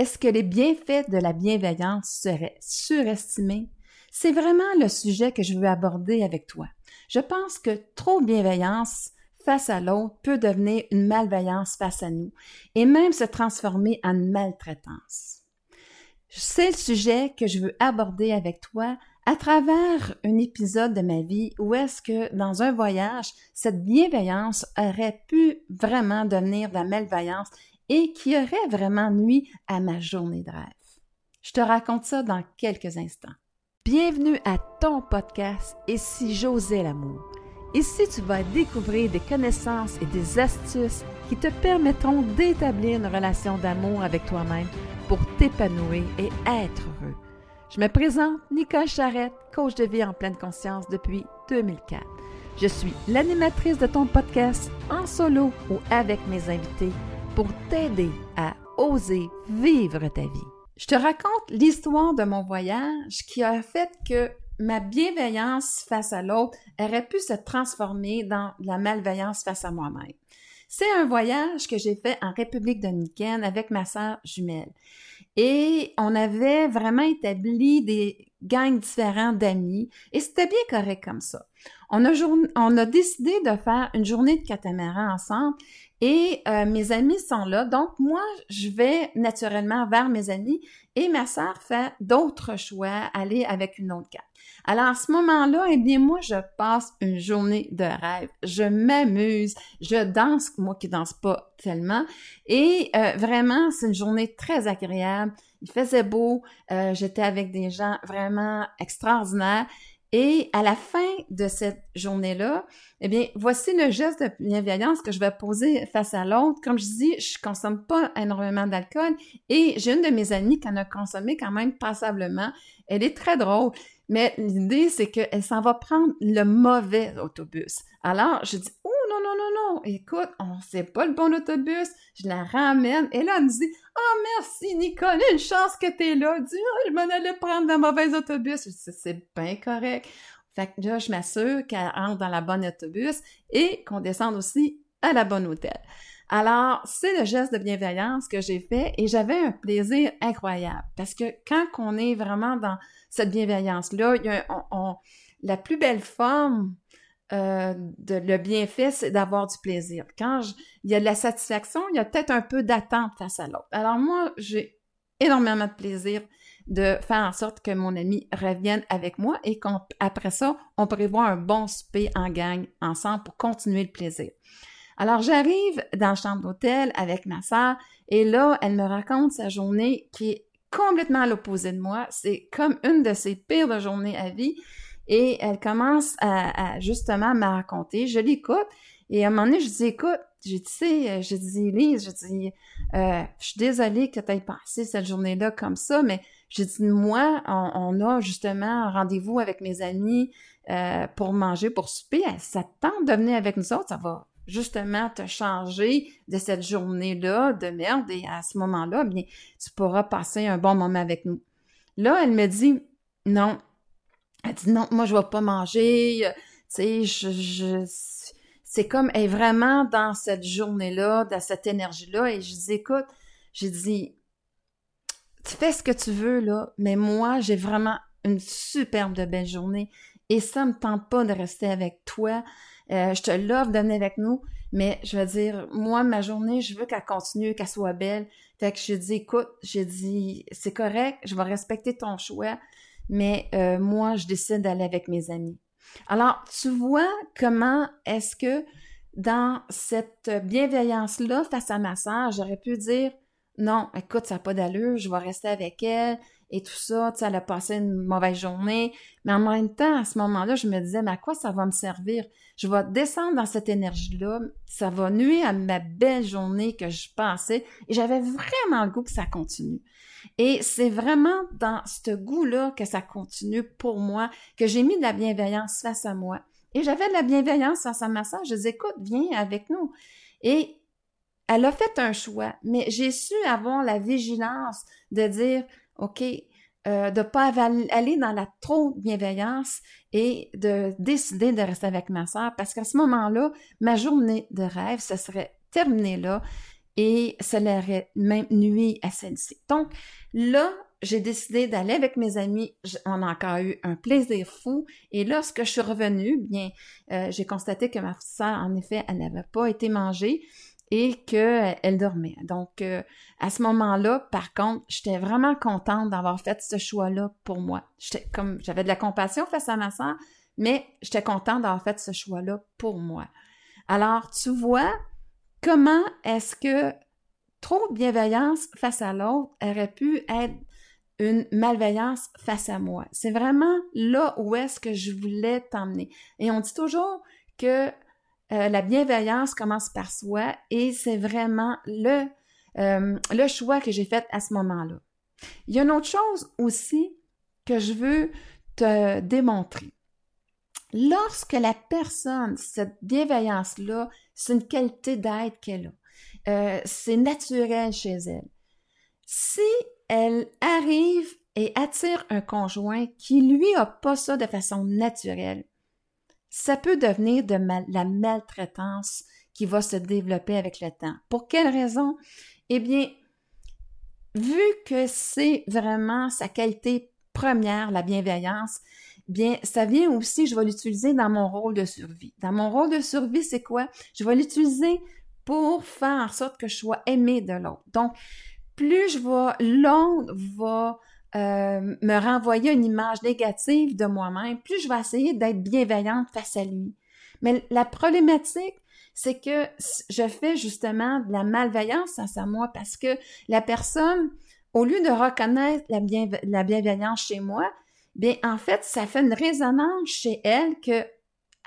Est-ce que les bienfaits de la bienveillance seraient surestimés? C'est vraiment le sujet que je veux aborder avec toi. Je pense que trop bienveillance face à l'autre peut devenir une malveillance face à nous et même se transformer en maltraitance. C'est le sujet que je veux aborder avec toi à travers un épisode de ma vie où est-ce que dans un voyage, cette bienveillance aurait pu vraiment devenir de la malveillance et qui aurait vraiment nuit à ma journée de rêve. Je te raconte ça dans quelques instants. Bienvenue à ton podcast Et si j'osais l'amour. Ici, tu vas découvrir des connaissances et des astuces qui te permettront d'établir une relation d'amour avec toi-même pour t'épanouir et être heureux. Je me présente Nicole Charrette, coach de vie en pleine conscience depuis 2004. Je suis l'animatrice de ton podcast en solo ou avec mes invités pour t'aider à oser vivre ta vie. Je te raconte l'histoire de mon voyage qui a fait que ma bienveillance face à l'autre aurait pu se transformer dans la malveillance face à moi-même. C'est un voyage que j'ai fait en République dominicaine avec ma sœur jumelle. Et on avait vraiment établi des gangs différents d'amis et c'était bien correct comme ça. On a, décidé de faire une journée de catamaran ensemble et euh, mes amis sont là. Donc, moi, je vais naturellement vers mes amis et ma sœur fait d'autres choix, aller avec une autre carte. Alors, à ce moment-là, eh bien, moi, je passe une journée de rêve. Je m'amuse, je danse, moi qui danse pas tellement. Et euh, vraiment, c'est une journée très agréable. Il faisait beau, euh, j'étais avec des gens vraiment extraordinaires. Et à la fin de cette journée-là, eh bien, voici le geste de bienveillance que je vais poser face à l'autre. Comme je dis, je consomme pas énormément d'alcool et j'ai une de mes amies qui en a consommé quand même passablement. Elle est très drôle. Mais l'idée, c'est qu'elle s'en va prendre le mauvais autobus. Alors, je dis, non, non, non, écoute, on sait pas le bon autobus, je la ramène. Et là, elle me dit, oh merci Nicole, une chance que tu es là. Dis, oh, je m'en allais prendre le mauvais autobus. C'est bien correct. Fait que là, je m'assure qu'elle entre dans la bonne autobus et qu'on descende aussi à la bonne hôtel. Alors, c'est le geste de bienveillance que j'ai fait et j'avais un plaisir incroyable parce que quand on est vraiment dans cette bienveillance-là, la plus belle forme euh, de le bienfait, c'est d'avoir du plaisir. Quand il y a de la satisfaction, il y a peut-être un peu d'attente face à l'autre. Alors moi, j'ai énormément de plaisir de faire en sorte que mon ami revienne avec moi et qu'après ça, on prévoit un bon souper en gang ensemble pour continuer le plaisir. Alors, j'arrive dans la chambre d'hôtel avec ma sœur et là, elle me raconte sa journée qui est complètement à l'opposé de moi. C'est comme une de ses pires journées à vie. Et elle commence à, justement me raconter. Je l'écoute. Et à un moment donné, je dis, écoute, j'ai dit, sais, je dis, Lise, je dis, euh, je suis désolée que tu aies passé cette journée-là comme ça, mais j'ai dit, moi, on, a justement un rendez-vous avec mes amis euh, pour manger, pour souper. Ça de venir avec nous autres, ça va justement te changer de cette journée-là de merde et à ce moment-là, bien, tu pourras passer un bon moment avec nous. Là, elle me dit non. Elle dit non, moi je vais pas manger. Euh, tu sais, je, c'est comme elle est vraiment dans cette journée-là, dans cette énergie-là. Et je dis écoute, j'ai dit tu fais ce que tu veux là, mais moi j'ai vraiment une superbe de belle journée et ça me tente pas de rester avec toi. Euh, je te l'offre de venir avec nous, mais je veux dire, moi, ma journée, je veux qu'elle continue, qu'elle soit belle. Fait que j'ai dit, écoute, j'ai dit, c'est correct, je vais respecter ton choix, mais euh, moi, je décide d'aller avec mes amis. Alors, tu vois comment est-ce que dans cette bienveillance-là face à ma soeur, j'aurais pu dire, non, écoute, ça n'a pas d'allure, je vais rester avec elle, et tout ça, tu sais, elle a passé une mauvaise journée. Mais en même temps, à ce moment-là, je me disais, mais à quoi ça va me servir? Je vais descendre dans cette énergie-là, ça va nuire à ma belle journée que je passais, et j'avais vraiment le goût que ça continue. Et c'est vraiment dans ce goût-là que ça continue pour moi, que j'ai mis de la bienveillance face à moi. Et j'avais de la bienveillance face à ma soeur. Je disais, écoute, viens avec nous. Et elle a fait un choix, mais j'ai su avoir la vigilance de dire, OK, euh, de ne pas aller dans la trop bienveillance et de décider de rester avec ma soeur parce qu'à ce moment-là, ma journée de rêve, ce serait terminée là et ça leur même nuit à celle-ci. Donc là, j'ai décidé d'aller avec mes amis. On a encore eu un plaisir fou. Et lorsque je suis revenue, bien, euh, j'ai constaté que ma soeur, en effet, elle n'avait pas été mangée et qu'elle elle dormait. Donc, euh, à ce moment-là, par contre, j'étais vraiment contente d'avoir fait ce choix-là pour moi. J'étais comme, j'avais de la compassion face à ma soeur, mais j'étais contente d'avoir fait ce choix-là pour moi. Alors, tu vois, comment est-ce que trop de bienveillance face à l'autre aurait pu être une malveillance face à moi? C'est vraiment là où est-ce que je voulais t'emmener. Et on dit toujours que euh, la bienveillance commence par soi et c'est vraiment le, euh, le choix que j'ai fait à ce moment-là. Il y a une autre chose aussi que je veux te démontrer. Lorsque la personne, cette bienveillance-là, c'est une qualité d'être qu'elle a. Euh, c'est naturel chez elle. Si elle arrive et attire un conjoint qui lui a pas ça de façon naturelle, ça peut devenir de la maltraitance qui va se développer avec le temps. Pour quelle raison? Eh bien, vu que c'est vraiment sa qualité première, la bienveillance, bien, ça vient aussi, je vais l'utiliser dans mon rôle de survie. Dans mon rôle de survie, c'est quoi? Je vais l'utiliser pour faire en sorte que je sois aimé de l'autre. Donc, plus je vais, l'autre va euh, me renvoyer une image négative de moi-même, plus je vais essayer d'être bienveillante face à lui. Mais la problématique, c'est que je fais justement de la malveillance face à moi parce que la personne, au lieu de reconnaître la, la bienveillance chez moi, bien, en fait, ça fait une résonance chez elle que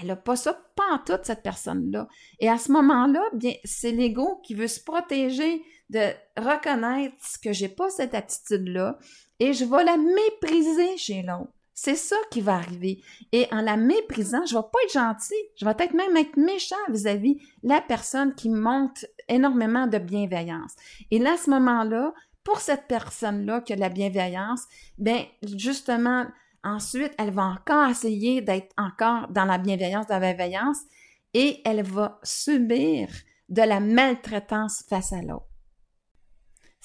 elle n'a pas ça, pas en toute cette personne-là. Et à ce moment-là, bien, c'est l'ego qui veut se protéger de reconnaître que j'ai pas cette attitude-là et je vais la mépriser chez l'autre. C'est ça qui va arriver. Et en la méprisant, je vais pas être gentil. Je vais peut-être même être méchant vis-à-vis la personne qui montre énormément de bienveillance. Et là, à ce moment-là, pour cette personne-là qui a de la bienveillance, ben, justement, ensuite, elle va encore essayer d'être encore dans la bienveillance, dans la bienveillance, et elle va subir de la maltraitance face à l'autre.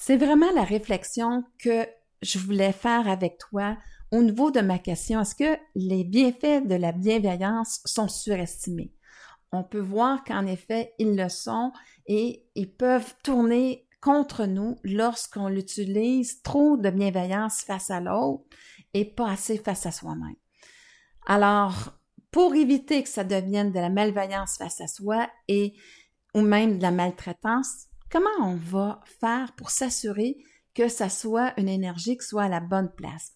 C'est vraiment la réflexion que je voulais faire avec toi au niveau de ma question. Est-ce que les bienfaits de la bienveillance sont surestimés? On peut voir qu'en effet, ils le sont et ils peuvent tourner contre nous lorsqu'on l'utilise trop de bienveillance face à l'autre et pas assez face à soi-même. Alors, pour éviter que ça devienne de la malveillance face à soi et ou même de la maltraitance, Comment on va faire pour s'assurer que ça soit une énergie qui soit à la bonne place?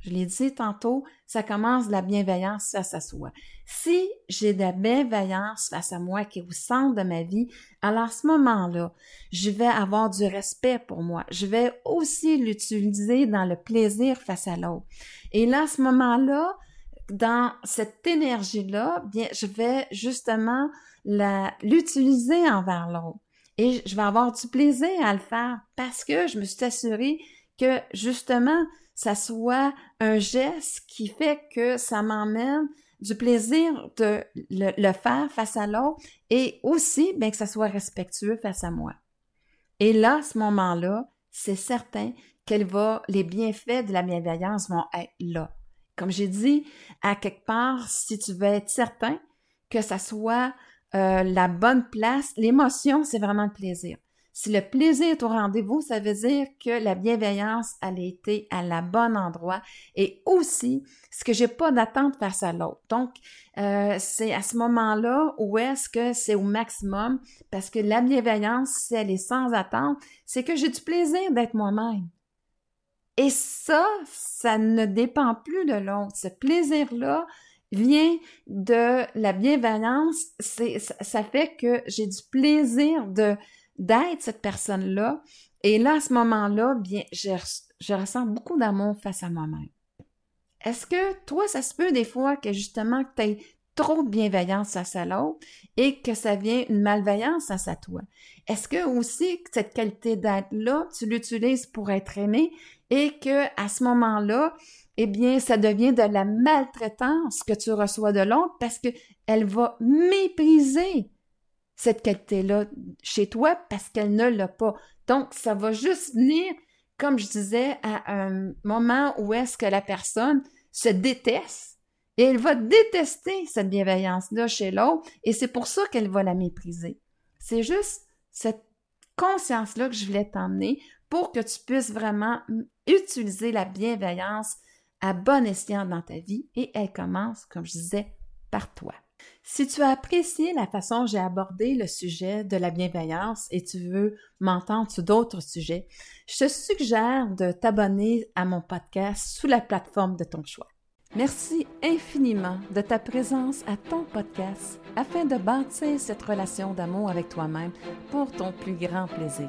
Je l'ai dit tantôt, ça commence de la bienveillance face à soi. Si j'ai de la bienveillance face à moi qui est au centre de ma vie, alors à ce moment-là, je vais avoir du respect pour moi. Je vais aussi l'utiliser dans le plaisir face à l'autre. Et là, à ce moment-là, dans cette énergie-là, bien, je vais justement l'utiliser envers l'autre et je vais avoir du plaisir à le faire parce que je me suis assurée que justement, ça soit un geste qui fait que ça m'emmène du plaisir de le, faire face à l'autre et aussi bien que ça soit respectueux face à moi. Et là, à ce moment-là, c'est certain qu'elle va, les bienfaits de la bienveillance vont être là. Comme j'ai dit, à quelque part, si tu veux être certain que ça soit euh, la bonne place. L'émotion, c'est vraiment le plaisir. Si le plaisir est au rendez-vous, ça veut dire que la bienveillance, elle a été à la bonne endroit et aussi, ce que j'ai pas d'attente face à l'autre. Donc, euh, c'est à ce moment-là où est-ce que c'est au maximum parce que la bienveillance, si elle est sans attente, c'est que j'ai du plaisir d'être moi-même. Et ça, ça ne dépend plus de l'autre. Ce plaisir-là, vient de la bienveillance, ça fait que j'ai du plaisir de, d'être cette personne-là. Et là, à ce moment-là, bien, je, je ressens beaucoup d'amour face à moi-même. Est-ce que toi, ça se peut des fois que justement que tu aies trop de bienveillance face à l'autre et que ça vient une malveillance face à toi? Est-ce que aussi cette qualité d'être-là, tu l'utilises pour être aimé et que à ce moment-là, eh bien, ça devient de la maltraitance que tu reçois de l'autre parce qu'elle va mépriser cette qualité-là chez toi parce qu'elle ne l'a pas. Donc, ça va juste venir, comme je disais, à un moment où est-ce que la personne se déteste et elle va détester cette bienveillance-là chez l'autre et c'est pour ça qu'elle va la mépriser. C'est juste cette conscience-là que je voulais t'emmener pour que tu puisses vraiment utiliser la bienveillance à bon escient dans ta vie et elle commence, comme je disais, par toi. Si tu as apprécié la façon dont j'ai abordé le sujet de la bienveillance et tu veux m'entendre sur d'autres sujets, je te suggère de t'abonner à mon podcast sous la plateforme de ton choix. Merci infiniment de ta présence à ton podcast afin de bâtir cette relation d'amour avec toi-même pour ton plus grand plaisir.